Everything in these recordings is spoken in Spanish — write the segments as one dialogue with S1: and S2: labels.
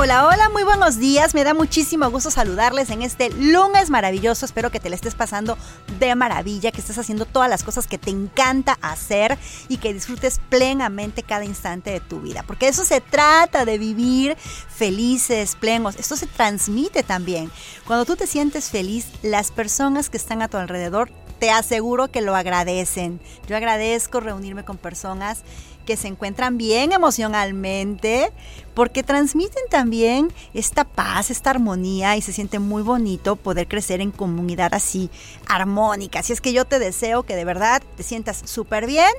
S1: Hola, hola, muy buenos días. Me da muchísimo gusto saludarles en este lunes maravilloso. Espero que te la estés pasando de maravilla, que estés haciendo todas las cosas que te encanta hacer y que disfrutes plenamente cada instante de tu vida. Porque eso se trata de vivir felices, plenos. Esto se transmite también. Cuando tú te sientes feliz, las personas que están a tu alrededor te aseguro que lo agradecen. Yo agradezco reunirme con personas que se encuentran bien emocionalmente, porque transmiten también esta paz, esta armonía y se siente muy bonito poder crecer en comunidad así armónica. Así es que yo te deseo que de verdad te sientas súper bien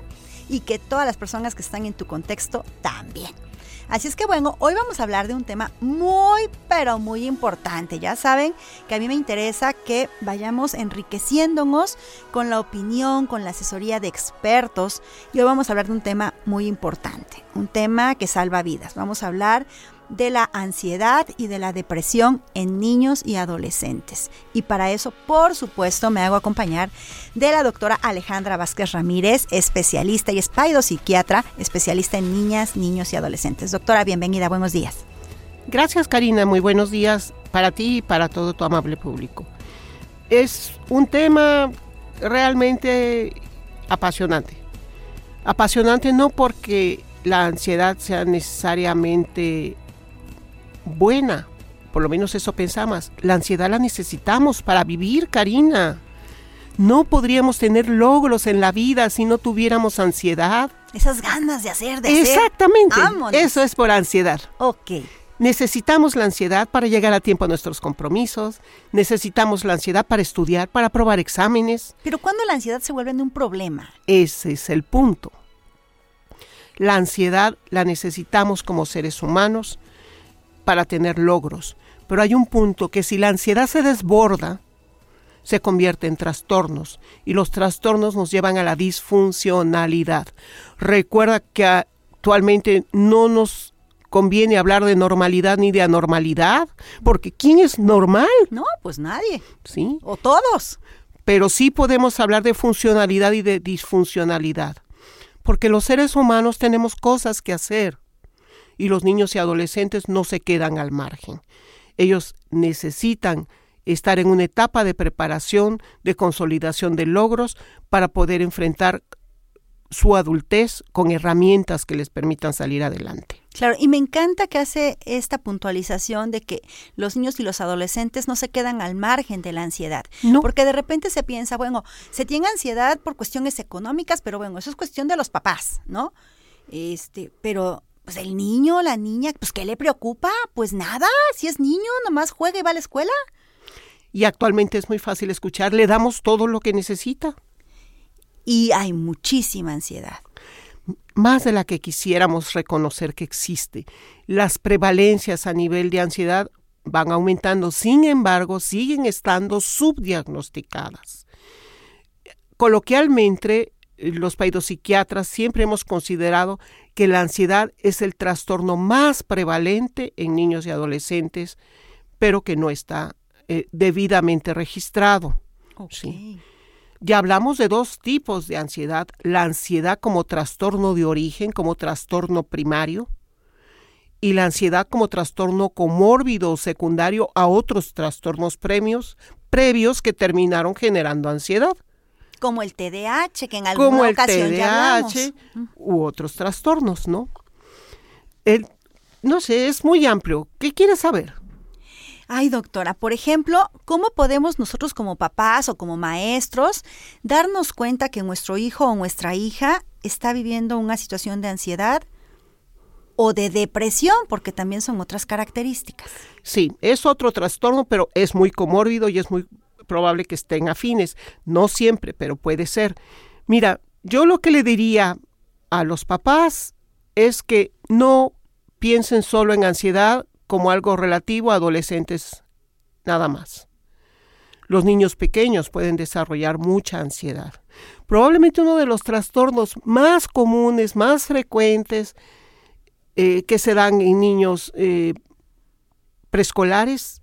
S1: y que todas las personas que están en tu contexto también. Así es que bueno, hoy vamos a hablar de un tema muy, pero muy importante. Ya saben que a mí me interesa que vayamos enriqueciéndonos con la opinión, con la asesoría de expertos. Y hoy vamos a hablar de un tema muy importante, un tema que salva vidas. Vamos a hablar de la ansiedad y de la depresión en niños y adolescentes. Y para eso, por supuesto, me hago acompañar de la doctora Alejandra Vázquez Ramírez, especialista y psiquiatra, especialista en niñas, niños y adolescentes. Doctora, bienvenida, buenos días.
S2: Gracias, Karina, muy buenos días para ti y para todo tu amable público. Es un tema realmente apasionante. Apasionante no porque la ansiedad sea necesariamente buena. Por lo menos eso pensamos. La ansiedad la necesitamos para vivir, Karina. No podríamos tener logros en la vida si no tuviéramos ansiedad.
S1: Esas ganas de hacer, de
S2: Exactamente. Eso es por ansiedad.
S1: Ok.
S2: Necesitamos la ansiedad para llegar a tiempo a nuestros compromisos, necesitamos la ansiedad para estudiar, para aprobar exámenes.
S1: Pero ¿cuándo la ansiedad se vuelve un problema?
S2: Ese es el punto. La ansiedad la necesitamos como seres humanos para tener logros. Pero hay un punto que si la ansiedad se desborda, se convierte en trastornos y los trastornos nos llevan a la disfuncionalidad. Recuerda que actualmente no nos conviene hablar de normalidad ni de anormalidad, porque ¿quién es normal?
S1: No, pues nadie.
S2: Sí.
S1: O todos.
S2: Pero sí podemos hablar de funcionalidad y de disfuncionalidad, porque los seres humanos tenemos cosas que hacer y los niños y adolescentes no se quedan al margen. Ellos necesitan estar en una etapa de preparación, de consolidación de logros para poder enfrentar su adultez con herramientas que les permitan salir adelante.
S1: Claro, y me encanta que hace esta puntualización de que los niños y los adolescentes no se quedan al margen de la ansiedad. No. Porque de repente se piensa, bueno, se tiene ansiedad por cuestiones económicas, pero bueno, eso es cuestión de los papás, ¿no? Este, pero pues el niño, la niña, pues ¿qué le preocupa? Pues nada, si es niño, nomás juega y va a la escuela.
S2: Y actualmente es muy fácil escuchar, le damos todo lo que necesita.
S1: Y hay muchísima ansiedad.
S2: Más de la que quisiéramos reconocer que existe. Las prevalencias a nivel de ansiedad van aumentando, sin embargo, siguen estando subdiagnosticadas. Coloquialmente, los psiquiatras siempre hemos considerado que la ansiedad es el trastorno más prevalente en niños y adolescentes, pero que no está eh, debidamente registrado. Ya hablamos de dos tipos de ansiedad, la ansiedad como trastorno de origen, como trastorno primario, y la ansiedad como trastorno comórbido o secundario a otros trastornos premios, previos que terminaron generando ansiedad.
S1: Como el TDAH, que en alguna Como el TDAH
S2: u otros trastornos, ¿no? El, no sé, es muy amplio. ¿Qué quieres saber?
S1: Ay, doctora, por ejemplo, ¿cómo podemos nosotros como papás o como maestros darnos cuenta que nuestro hijo o nuestra hija está viviendo una situación de ansiedad o de depresión, porque también son otras características.
S2: Sí, es otro trastorno, pero es muy comórbido y es muy probable que estén afines. No siempre, pero puede ser. Mira, yo lo que le diría a los papás es que no piensen solo en ansiedad como algo relativo a adolescentes nada más. Los niños pequeños pueden desarrollar mucha ansiedad. Probablemente uno de los trastornos más comunes, más frecuentes eh, que se dan en niños eh, preescolares,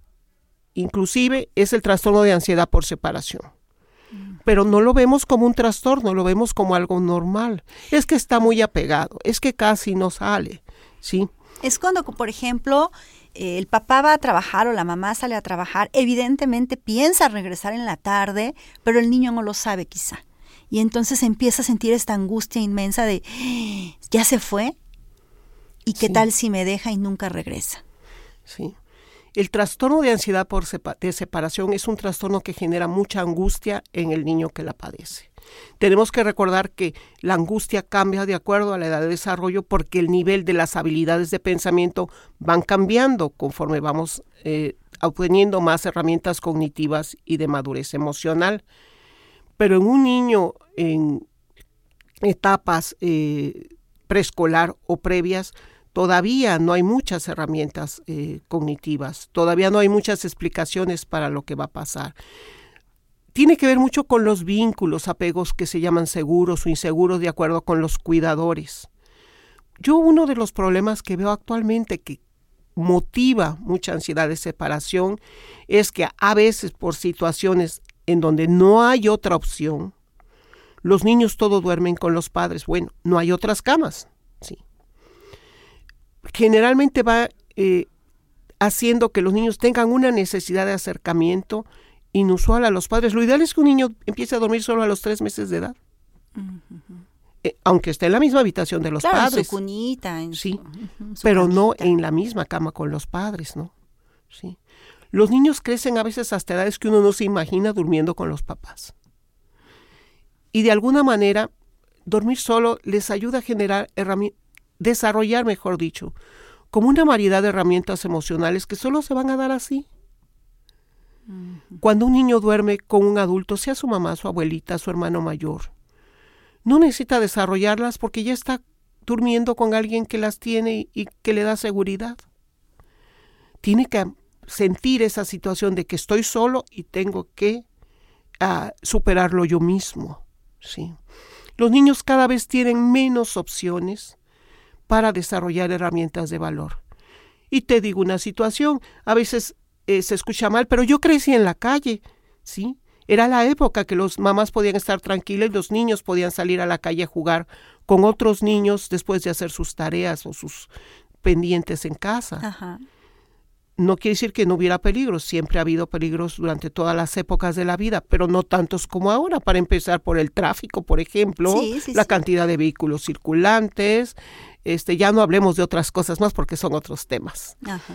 S2: inclusive, es el trastorno de ansiedad por separación. Pero no lo vemos como un trastorno, lo vemos como algo normal. Es que está muy apegado, es que casi no sale, ¿sí?
S1: Es cuando, por ejemplo, el papá va a trabajar o la mamá sale a trabajar, evidentemente piensa regresar en la tarde, pero el niño no lo sabe quizá. Y entonces empieza a sentir esta angustia inmensa de, ya se fue, ¿y qué tal si me deja y nunca regresa?
S2: Sí. El trastorno de ansiedad por de separación es un trastorno que genera mucha angustia en el niño que la padece. Tenemos que recordar que la angustia cambia de acuerdo a la edad de desarrollo porque el nivel de las habilidades de pensamiento van cambiando conforme vamos eh, obteniendo más herramientas cognitivas y de madurez emocional. Pero en un niño en etapas eh, preescolar o previas, todavía no hay muchas herramientas eh, cognitivas, todavía no hay muchas explicaciones para lo que va a pasar tiene que ver mucho con los vínculos, apegos que se llaman seguros o inseguros de acuerdo con los cuidadores. Yo uno de los problemas que veo actualmente que motiva mucha ansiedad de separación es que a veces por situaciones en donde no hay otra opción, los niños todos duermen con los padres. Bueno, no hay otras camas. Sí. Generalmente va eh, haciendo que los niños tengan una necesidad de acercamiento inusual a los padres. Lo ideal es que un niño empiece a dormir solo a los tres meses de edad. Eh, aunque esté en la misma habitación de los padres.
S1: En su cunita.
S2: sí, pero no en la misma cama con los padres, ¿no? Sí. Los niños crecen a veces hasta edades que uno no se imagina durmiendo con los papás. Y de alguna manera, dormir solo les ayuda a generar desarrollar, mejor dicho, como una variedad de herramientas emocionales que solo se van a dar así. Cuando un niño duerme con un adulto, sea su mamá, su abuelita, su hermano mayor, no necesita desarrollarlas porque ya está durmiendo con alguien que las tiene y que le da seguridad. Tiene que sentir esa situación de que estoy solo y tengo que ah, superarlo yo mismo. Sí. Los niños cada vez tienen menos opciones para desarrollar herramientas de valor. Y te digo una situación, a veces eh, se escucha mal, pero yo crecí en la calle, ¿sí? Era la época que los mamás podían estar tranquilas y los niños podían salir a la calle a jugar con otros niños después de hacer sus tareas o sus pendientes en casa. No quiere decir que no hubiera peligros, siempre ha habido peligros durante todas las épocas de la vida, pero no tantos como ahora, para empezar por el tráfico, por ejemplo, la cantidad de vehículos circulantes, este, ya no hablemos de otras cosas más porque son otros temas. Ajá.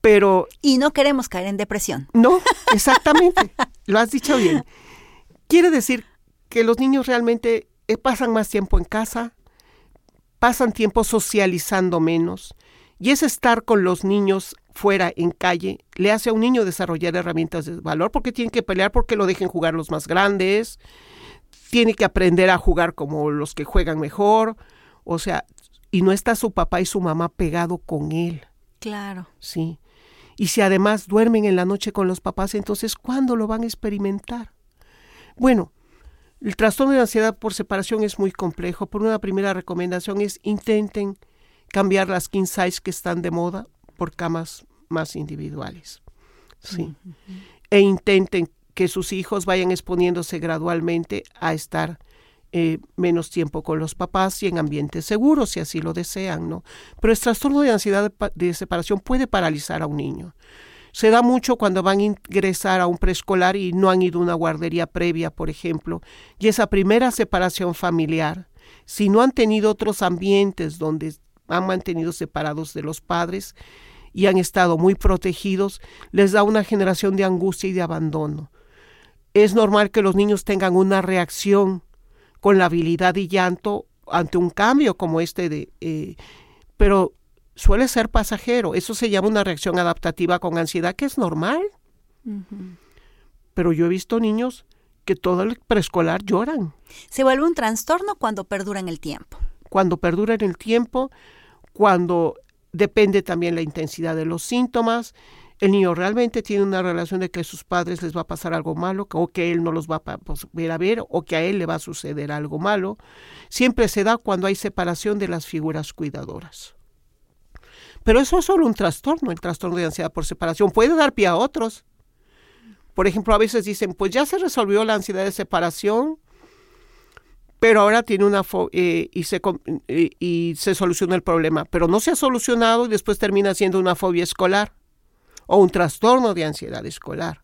S2: Pero...
S1: Y no queremos caer en depresión.
S2: No, exactamente. lo has dicho bien. Quiere decir que los niños realmente eh, pasan más tiempo en casa, pasan tiempo socializando menos, y ese estar con los niños fuera en calle le hace a un niño desarrollar herramientas de valor porque tiene que pelear porque lo dejen jugar los más grandes, tiene que aprender a jugar como los que juegan mejor, o sea, y no está su papá y su mamá pegado con él.
S1: Claro.
S2: Sí. Y si además duermen en la noche con los papás, entonces ¿cuándo lo van a experimentar? Bueno, el trastorno de ansiedad por separación es muy complejo. Por una primera recomendación es intenten cambiar las king size que están de moda por camas más individuales. Sí. E intenten que sus hijos vayan exponiéndose gradualmente a estar eh, menos tiempo con los papás y en ambientes seguros, si así lo desean, ¿no? Pero el trastorno de ansiedad de, separación puede paralizar a un niño. Se da mucho cuando van a ingresar a un preescolar y no han ido a una guardería previa, por ejemplo, y esa primera separación familiar, si no han tenido otros ambientes donde han mantenido separados de los padres y han estado muy protegidos, les da una generación de angustia y de abandono. Es normal que los niños tengan una reacción con la habilidad y llanto ante un cambio como este de... Eh, pero suele ser pasajero. Eso se llama una reacción adaptativa con ansiedad, que es normal. Pero yo he visto niños que todo el preescolar lloran.
S1: Se vuelve un trastorno cuando perdura en el tiempo.
S2: Cuando perdura en el tiempo, cuando depende también la intensidad de los síntomas. El niño realmente tiene una relación de que a sus padres les va a pasar algo malo, o que él no los va a ver a ver, o que a él le va a suceder algo malo. Siempre se da cuando hay separación de las figuras cuidadoras. Pero eso es solo un trastorno, el trastorno de ansiedad por separación. Puede dar pie a otros. Por ejemplo, a veces dicen, pues ya se resolvió la ansiedad de separación, pero ahora tiene una eh, y, se, eh, y se soluciona el problema, pero no se ha solucionado y después termina siendo una fobia escolar o un trastorno de ansiedad escolar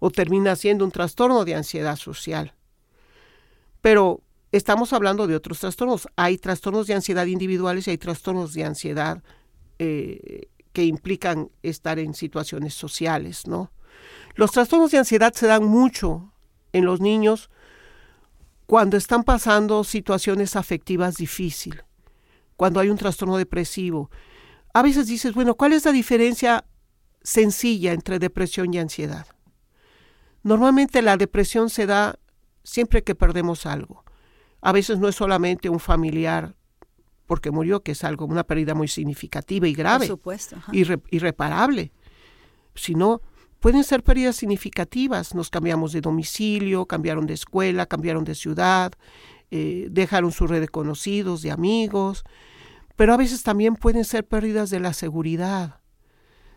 S2: o termina siendo un trastorno de ansiedad social. Pero estamos hablando de otros trastornos. Hay trastornos de ansiedad individuales y hay trastornos de ansiedad eh, que implican estar en situaciones sociales, ¿no? Los trastornos de ansiedad se dan mucho en los niños cuando están pasando situaciones afectivas difíciles, cuando hay un trastorno depresivo. A veces dices, bueno, ¿cuál es la diferencia sencilla entre depresión y ansiedad? Normalmente la depresión se da siempre que perdemos algo. A veces no es solamente un familiar porque murió, que es algo, una pérdida muy significativa y grave,
S1: Por supuesto,
S2: irreparable, sino pueden ser pérdidas significativas. Nos cambiamos de domicilio, cambiaron de escuela, cambiaron de ciudad, eh, dejaron su red de conocidos, de amigos, pero a veces también pueden ser pérdidas de la seguridad.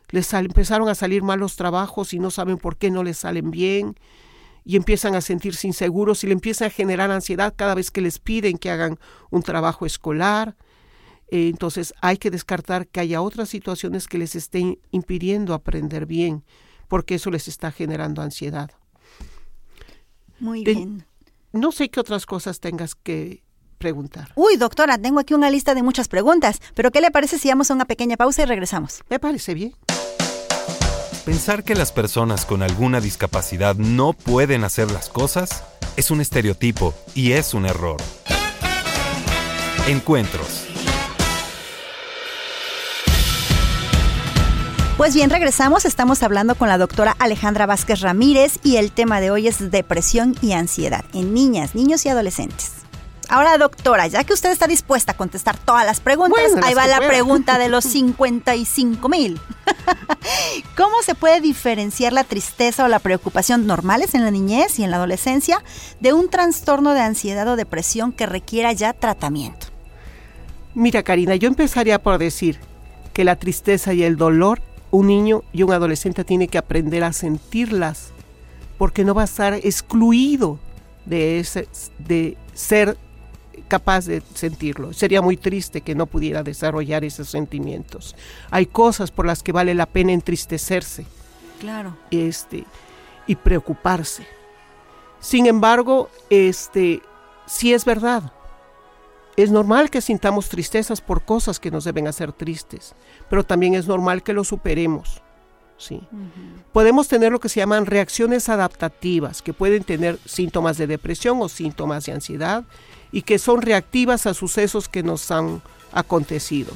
S2: Les empezaron a salir malos trabajos y no saben por qué no les salen bien y empiezan a sentirse inseguros y le empieza a generar ansiedad cada vez que les piden que hagan un trabajo escolar. Eh, entonces hay que descartar que haya otras situaciones que les estén impidiendo aprender bien porque eso les está generando ansiedad.
S1: Muy bien.
S2: No sé qué otras cosas tengas que preguntar.
S1: Uy, doctora, tengo aquí una lista de muchas preguntas, pero ¿qué le parece si vamos a una pequeña pausa y regresamos?
S2: Me parece bien.
S3: Pensar que las personas con alguna discapacidad no pueden hacer las cosas es un estereotipo y es un error. Encuentros.
S1: Pues bien, regresamos. Estamos hablando con la doctora Alejandra Vázquez Ramírez y el tema de hoy es depresión y ansiedad en niñas, niños y adolescentes. Ahora, doctora, ya que usted está dispuesta a contestar todas las preguntas, ahí va la pregunta de los 55 mil. ¿Cómo se puede diferenciar la tristeza o la preocupación normales en la niñez y en la adolescencia de un trastorno de ansiedad o depresión que requiera ya tratamiento?
S2: Mira, Karina, yo empezaría por decir que la tristeza y el dolor un niño y un adolescente tiene que aprender a sentirlas, porque no va a estar excluido de, ese, de ser capaz de sentirlo. Sería muy triste que no pudiera desarrollar esos sentimientos. Hay cosas por las que vale la pena entristecerse.
S1: Claro.
S2: Este, y preocuparse. Sin embargo, este, sí es verdad. Es normal que sintamos tristezas por cosas que nos deben hacer tristes, pero también es normal que lo superemos. ¿sí? Podemos tener lo que se llaman reacciones adaptativas, que pueden tener síntomas de depresión o síntomas de ansiedad y que son reactivas a sucesos que nos han acontecido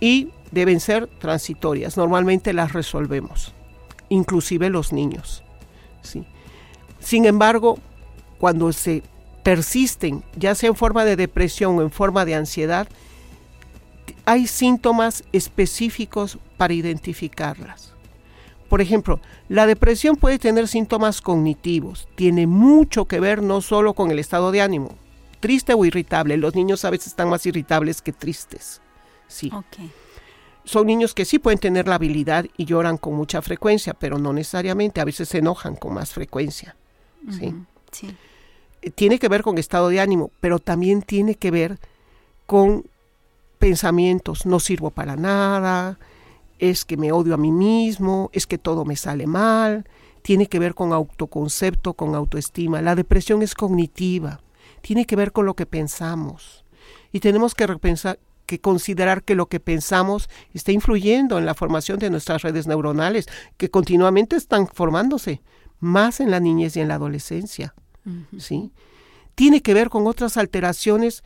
S2: y deben ser transitorias. Normalmente las resolvemos, inclusive los niños. ¿sí? Sin embargo, cuando se persisten, ya sea en forma de depresión o en forma de ansiedad, hay síntomas específicos para identificarlas. Por ejemplo, la depresión puede tener síntomas cognitivos. Tiene mucho que ver no solo con el estado de ánimo, triste o irritable. Los niños a veces están más irritables que tristes. Sí. Son niños que sí pueden tener la habilidad y lloran con mucha frecuencia, pero no necesariamente. A veces se enojan con más frecuencia. ¿sí?
S1: sí
S2: tiene que ver con estado de ánimo, pero también tiene que ver con pensamientos, no sirvo para nada, es que me odio a mí mismo, es que todo me sale mal, tiene que ver con autoconcepto, con autoestima. La depresión es cognitiva, tiene que ver con lo que pensamos. Y tenemos que repensar, que considerar que lo que pensamos está influyendo en la formación de nuestras redes neuronales, que continuamente están formándose, más en la niñez y en la adolescencia. ¿Sí? Tiene que ver con otras alteraciones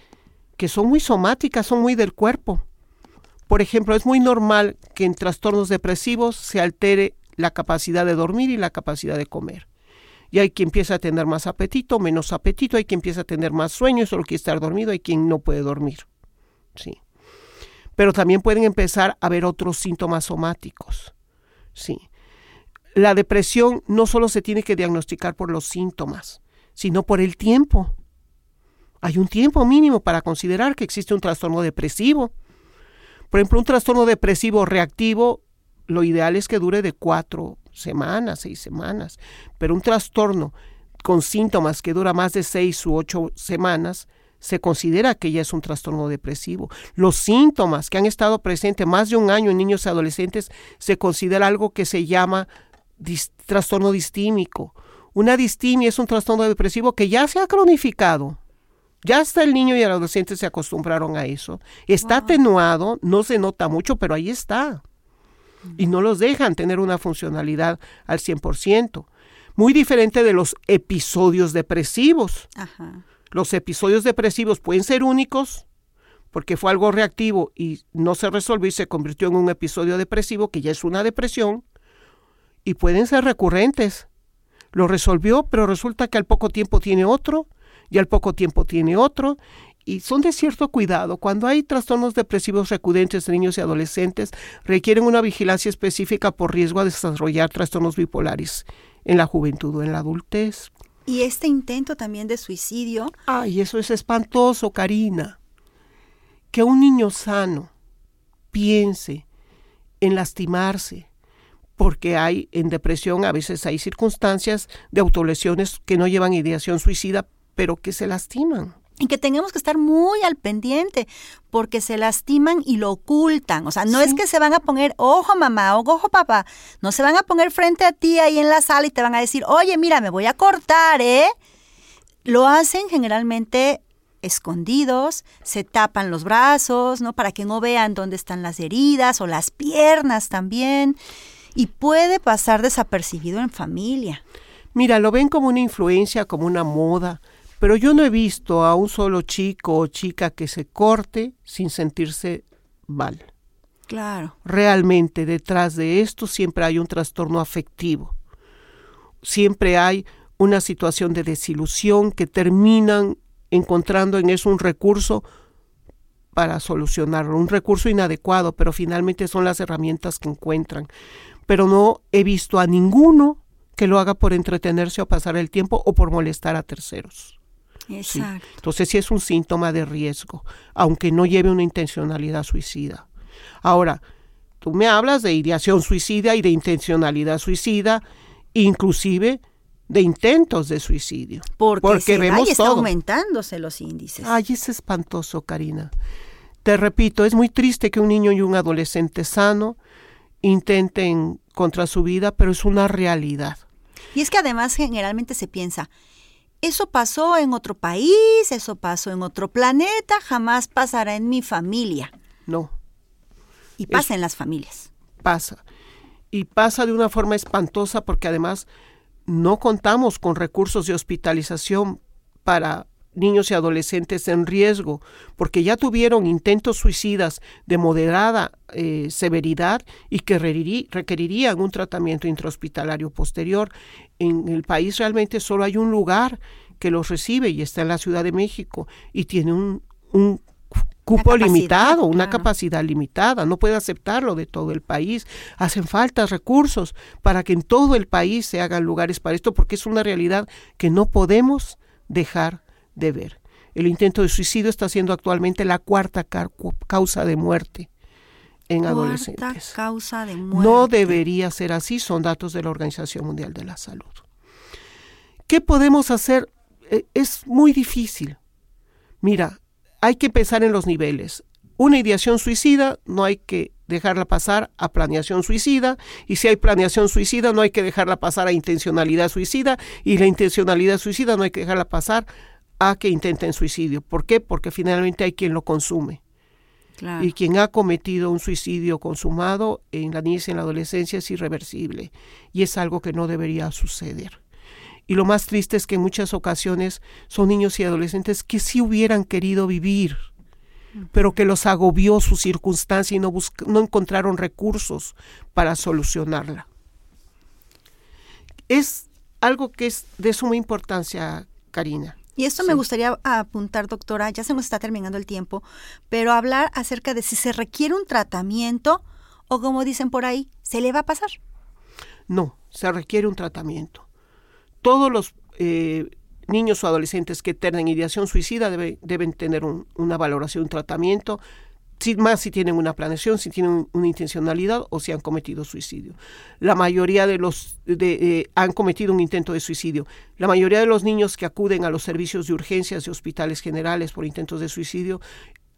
S2: que son muy somáticas, son muy del cuerpo. Por ejemplo, es muy normal que en trastornos depresivos se altere la capacidad de dormir y la capacidad de comer. Y hay quien empieza a tener más apetito, menos apetito, hay quien empieza a tener más sueño, solo quiere estar dormido, hay quien no puede dormir. Sí. Pero también pueden empezar a haber otros síntomas somáticos. Sí. La depresión no solo se tiene que diagnosticar por los síntomas, sino por el tiempo. Hay un tiempo mínimo para considerar que existe un trastorno depresivo. Por ejemplo, un trastorno depresivo reactivo, lo ideal es que dure de cuatro semanas, seis semanas, pero un trastorno con síntomas que dura más de seis u ocho semanas, se considera que ya es un trastorno depresivo. Los síntomas que han estado presentes más de un año en niños y adolescentes se considera algo que se llama trastorno distímico. Una distimia es un trastorno depresivo que ya se ha cronificado. Ya hasta el niño y el adolescente se acostumbraron a eso. Está atenuado, no se nota mucho, pero ahí está. Y no los dejan tener una funcionalidad al 100%. Muy diferente de los episodios depresivos. Los episodios depresivos pueden ser únicos porque fue algo reactivo y no se resolvió y se convirtió en un episodio depresivo que ya es una depresión. Y pueden ser recurrentes. Lo resolvió, pero resulta que al poco tiempo tiene otro y al poco tiempo tiene otro. Y son de cierto cuidado. Cuando hay trastornos depresivos recurrentes en niños y adolescentes, requieren una vigilancia específica por riesgo a desarrollar trastornos bipolares en la juventud o en la adultez.
S1: Y este intento también de suicidio.
S2: Ay, eso es espantoso, Karina. Que un niño sano piense en lastimarse, porque hay en depresión a veces hay circunstancias de autolesiones que no llevan ideación suicida, pero que se lastiman.
S1: Y que tenemos que estar muy al pendiente, porque se lastiman y lo ocultan. O sea, no es que se van a poner, ojo mamá, ojo papá, no se van a poner frente a ti ahí en la sala y te van a decir, oye, mira, me voy a cortar, ¿eh? Lo hacen generalmente escondidos, se tapan los brazos, ¿no? Para que no vean dónde están las heridas o las piernas también. Y puede pasar desapercibido en familia.
S2: Mira, lo ven como una influencia, como una moda, pero yo no he visto a un solo chico o chica que se corte sin sentirse mal.
S1: Claro.
S2: Realmente detrás de esto siempre hay un trastorno afectivo. Siempre hay una situación de desilusión que terminan encontrando en eso un recurso para solucionarlo, un recurso inadecuado, pero finalmente son las herramientas que encuentran. Pero no he visto a ninguno que lo haga por entretenerse o pasar el tiempo o por molestar a terceros.
S1: Exacto.
S2: Entonces sí es un síntoma de riesgo, aunque no lleve una intencionalidad suicida. Ahora, tú me hablas de ideación suicida y de intencionalidad suicida, inclusive de intentos de suicidio.
S1: Porque, vemos está aumentándose los índices.
S2: Ay, es espantoso, Karina. Te repito, es muy triste que un niño y un adolescente sano intenten contra su vida, pero es una realidad.
S1: Y es que además generalmente se piensa, eso pasó en otro país, eso pasó en otro planeta, jamás pasará en mi familia.
S2: No.
S1: Y pasa en las familias.
S2: Pasa. Y pasa de una forma espantosa porque además no contamos con recursos de hospitalización para niños y adolescentes en riesgo, porque ya tuvieron intentos suicidas de moderada eh, severidad y que requerirían un tratamiento intrahospitalario posterior. En el país realmente solo hay un lugar que los recibe y está en la Ciudad de México y tiene un, cupo limitado, una capacidad limitada, no puede aceptarlo de todo el país. Hacen falta recursos para que en todo el país se hagan lugares para esto, porque es una realidad que no podemos dejar de ver. El intento de suicidio está siendo actualmente la cuarta causa de muerte en
S1: cuarta
S2: adolescentes.
S1: causa de muerte.
S2: No debería ser así, son datos de la Organización Mundial de la Salud. ¿Qué podemos hacer? Eh, es muy difícil. Mira, hay que pensar en los niveles. Una ideación suicida no hay que dejarla pasar a planeación suicida y si hay planeación suicida no hay que dejarla pasar a intencionalidad suicida y la intencionalidad suicida no hay que dejarla pasar a que intenten suicidio. ¿Por qué? Porque finalmente hay quien lo consume. Y quien ha cometido un suicidio consumado en la niñez y en la adolescencia es irreversible. Y es algo que no debería suceder. Y lo más triste es que en muchas ocasiones son niños y adolescentes que sí hubieran querido vivir, pero que los agobió su circunstancia y no, no encontraron recursos para solucionarla. Es algo que es de suma importancia, Karina.
S1: Y esto me gustaría apuntar, doctora, ya se nos está terminando el tiempo, pero hablar acerca de si se requiere un tratamiento o como dicen por ahí, ¿se le va a pasar?
S2: No, se requiere un tratamiento. Todos los eh, niños o adolescentes que tengan ideación suicida deben tener una valoración, un tratamiento más si tienen una planeación, si tienen una intencionalidad o si han cometido suicidio. La mayoría de los de, eh, han cometido un intento de suicidio. La mayoría de los niños que acuden a los servicios de urgencias de hospitales generales por intentos de suicidio,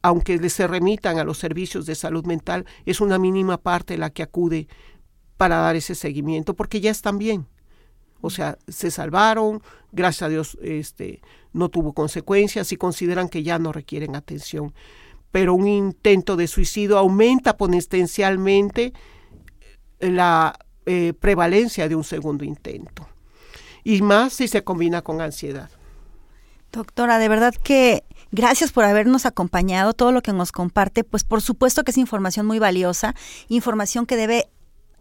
S2: aunque les se remitan a los servicios de salud mental, es una mínima parte la que acude para dar ese seguimiento, porque ya están bien. O sea, se salvaron, gracias a Dios este, no tuvo consecuencias y consideran que ya no requieren atención pero un intento de suicidio aumenta potencialmente la eh, prevalencia de un segundo intento. Y más si se combina con ansiedad.
S1: Doctora, de verdad que gracias por habernos acompañado, todo lo que nos comparte, pues por supuesto que es información muy valiosa, información que debe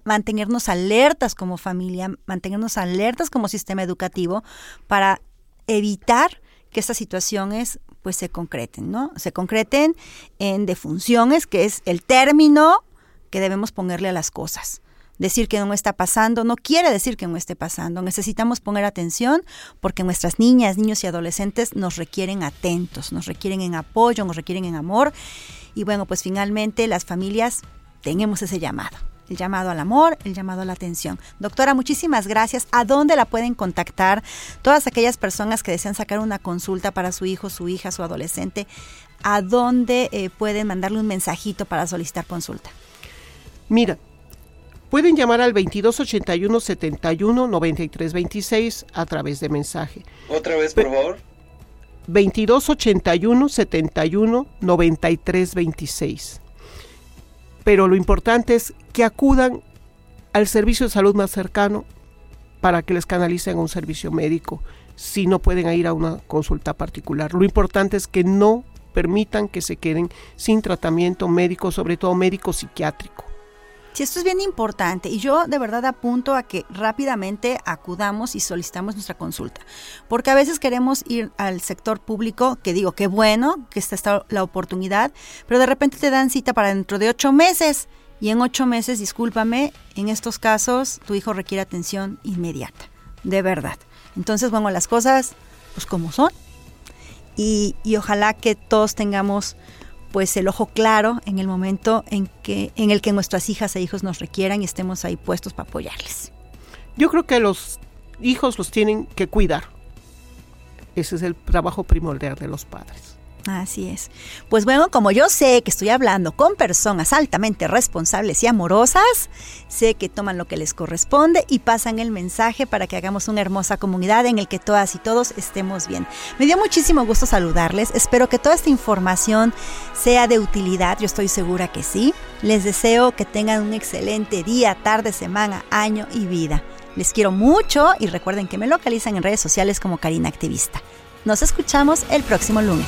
S1: mantenernos alertas como familia, mantenernos alertas como sistema educativo para evitar que estas situaciones pues se concreten, ¿no? Se concreten en defunciones, que es el término que debemos ponerle a las cosas. Decir que no está pasando no quiere decir que no esté pasando. Necesitamos poner atención porque nuestras niñas, niños y adolescentes nos requieren atentos, nos requieren en apoyo, nos requieren en amor. Y bueno, pues finalmente las familias tenemos ese llamado el llamado al amor, el llamado a la atención. Doctora, muchísimas gracias. ¿A dónde la pueden contactar todas aquellas personas que desean sacar una consulta para su hijo, su hija, su adolescente? ¿A dónde eh, pueden mandarle un mensajito para solicitar consulta?
S2: Mira, pueden llamar al 2281 71 93 26 a través de mensaje.
S4: Otra vez, por favor.
S2: 2281 71 93 26 pero lo importante es que acudan al servicio de salud más cercano para que les canalicen a un servicio médico si no pueden ir a una consulta particular. Lo importante es que no permitan que se queden sin tratamiento médico, sobre todo médico psiquiátrico.
S1: Sí, esto es bien importante y yo de verdad apunto a que rápidamente acudamos y solicitamos nuestra consulta, porque a veces queremos ir al sector público, que digo, qué bueno que está la oportunidad, pero de repente te dan cita para dentro de ocho meses y en ocho meses, discúlpame, en estos casos tu hijo requiere atención inmediata, de verdad. Entonces, bueno, las cosas pues como son y, y ojalá que todos tengamos pues el ojo claro en el momento en que en el que nuestras hijas e hijos nos requieran y estemos ahí puestos para apoyarles.
S2: Yo creo que los hijos los tienen que cuidar. Ese es el trabajo primordial de los padres.
S1: Así es. Pues bueno, como yo sé que estoy hablando con personas altamente responsables y amorosas, sé que toman lo que les corresponde y pasan el mensaje para que hagamos una hermosa comunidad en el que todas y todos estemos bien. Me dio muchísimo gusto saludarles. Espero que toda esta información sea de utilidad. Yo estoy segura que sí. Les deseo que tengan un excelente día, tarde, semana, año y vida. Les quiero mucho y recuerden que me localizan en redes sociales como Karina Activista. Nos escuchamos el próximo lunes.